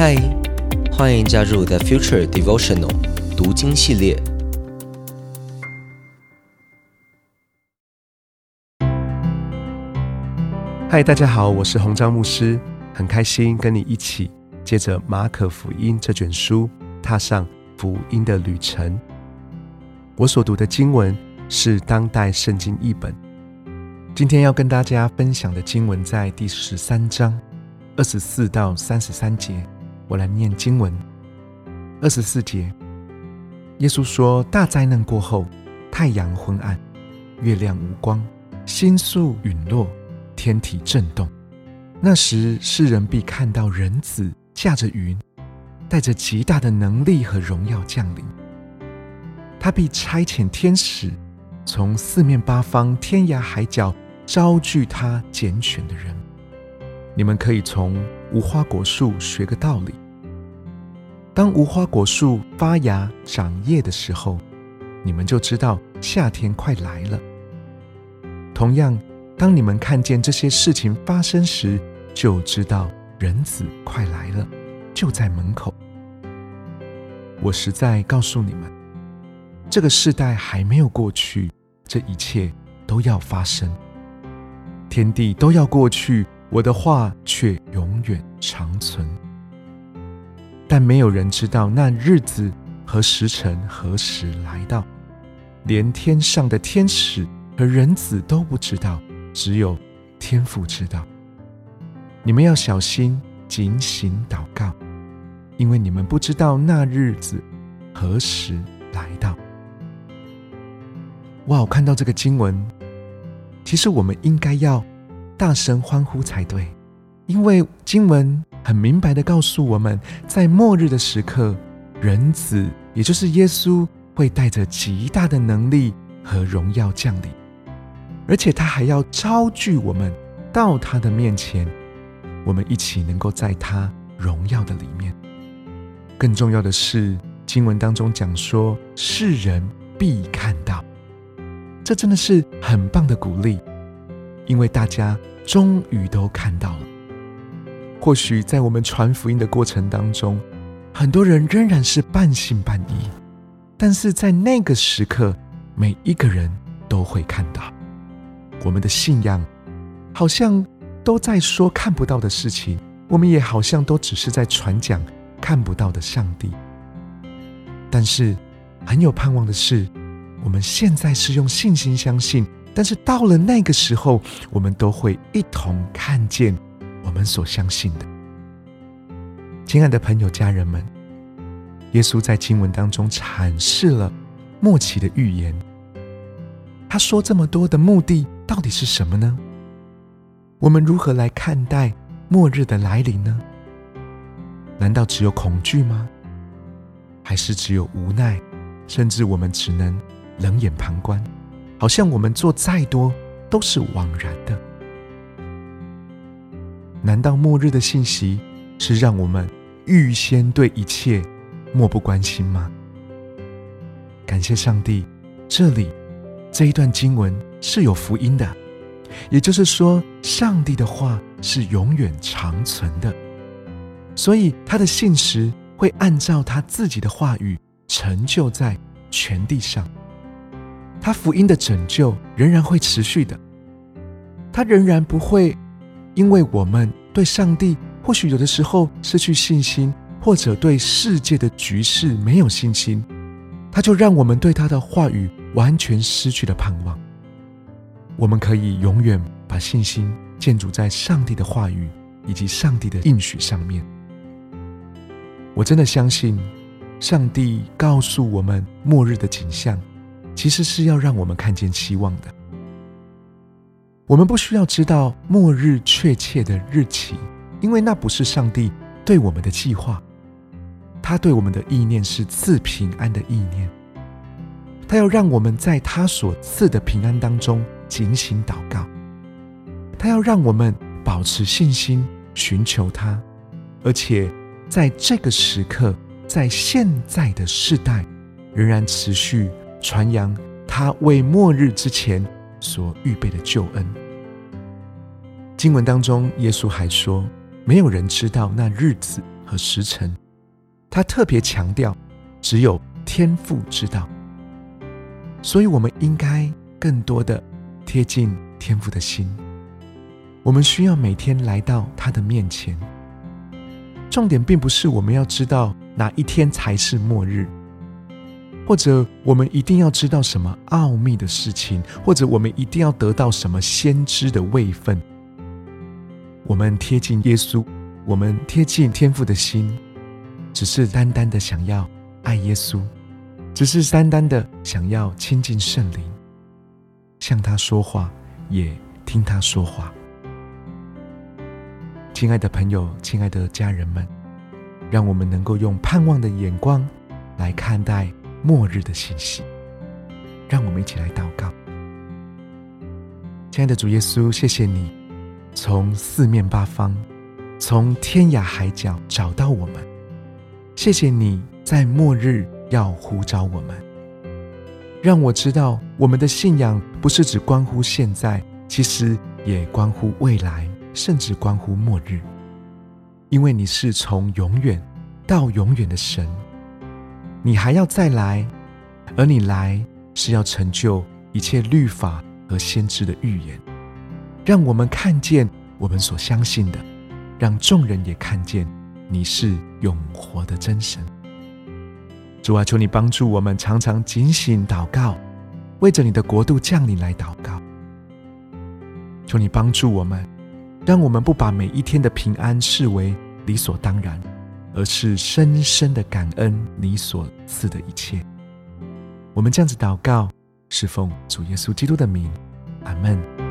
嗨，欢迎加入 The Future Devotional 读经系列。嗨，大家好，我是洪章牧师，很开心跟你一起借着马可福音这卷书，踏上福音的旅程。我所读的经文是当代圣经译本。今天要跟大家分享的经文在第十三章二十四到三十三节。我来念经文，二十四节。耶稣说：“大灾难过后，太阳昏暗，月亮无光，星宿陨落，天体震动。那时，世人必看到人子驾着云，带着极大的能力和荣耀降临。他必差遣天使，从四面八方、天涯海角招聚他拣选的人。你们可以从。”无花果树学个道理：当无花果树发芽长叶的时候，你们就知道夏天快来了。同样，当你们看见这些事情发生时，就知道人子快来了，就在门口。我实在告诉你们，这个世代还没有过去，这一切都要发生，天地都要过去。我的话却永永远长存，但没有人知道那日子和时辰何时来到，连天上的天使和人子都不知道，只有天父知道。你们要小心警醒祷告，因为你们不知道那日子何时来到。哇！我看到这个经文，其实我们应该要。大声欢呼才对，因为经文很明白的告诉我们，在末日的时刻，人子也就是耶稣会带着极大的能力和荣耀降临，而且他还要招聚我们到他的面前，我们一起能够在他荣耀的里面。更重要的是，经文当中讲说，世人必看到，这真的是很棒的鼓励。因为大家终于都看到了，或许在我们传福音的过程当中，很多人仍然是半信半疑，但是在那个时刻，每一个人都会看到，我们的信仰好像都在说看不到的事情，我们也好像都只是在传讲看不到的上帝。但是很有盼望的是，我们现在是用信心相信。但是到了那个时候，我们都会一同看见们所相信的。亲爱的朋友、家人们，耶稣在经文当中阐释了末期的预言。他说这么多的目的到底是什么呢？我们如何来看待末日的来临呢？难道只有恐惧吗？还是只有无奈，甚至我们只能冷眼旁观？好像我们做再多都是枉然的。难道末日的信息是让我们预先对一切漠不关心吗？感谢上帝，这里这一段经文是有福音的，也就是说，上帝的话是永远长存的，所以他的信实会按照他自己的话语成就在全地上。他福音的拯救仍然会持续的，他仍然不会因为我们对上帝或许有的时候失去信心，或者对世界的局势没有信心，他就让我们对他的话语完全失去了盼望。我们可以永远把信心建筑在上帝的话语以及上帝的应许上面。我真的相信，上帝告诉我们末日的景象。其实是要让我们看见希望的。我们不需要知道末日确切的日期，因为那不是上帝对我们的计划。他对我们的意念是赐平安的意念。他要让我们在他所赐的平安当中警醒祷告。他要让我们保持信心，寻求他，而且在这个时刻，在现在的世代，仍然持续。传扬他为末日之前所预备的救恩。经文当中，耶稣还说：“没有人知道那日子和时辰。他特别强调，只有天父知道。所以，我们应该更多的贴近天父的心。我们需要每天来到他的面前。重点并不是我们要知道哪一天才是末日，或者我们一定要知道什么奥秘的事情，或者我们一定要得到什么先知的位分。我们贴近耶稣，我们贴近天父的心，只是单单的想要爱耶稣，只是单单的想要亲近圣灵，向他说话，也听他说话。亲爱的朋友，亲爱的家人们，让我们能够用盼望的眼光来看待末日的信息。让我们一起来祷告。亲爱的主耶稣，谢谢你从四面八方、从天涯海角找到我们。谢谢你在末日要呼召我们，让我知道我们的信仰不是只关乎现在，其实也关乎未来。甚至关乎末日，因为你是从永远到永远的神，你还要再来，而你来是要成就一切律法和先知的预言，让我们看见我们所相信的，让众人也看见你是永活的真神。主啊，求你帮助我们，常常警醒祷告，为着你的国度降临来祷告。求你帮助我们。让我们不把每一天的平安视为理所当然，而是深深的感恩你所赐的一切。我们这样子祷告，是奉主耶稣基督的名，阿门。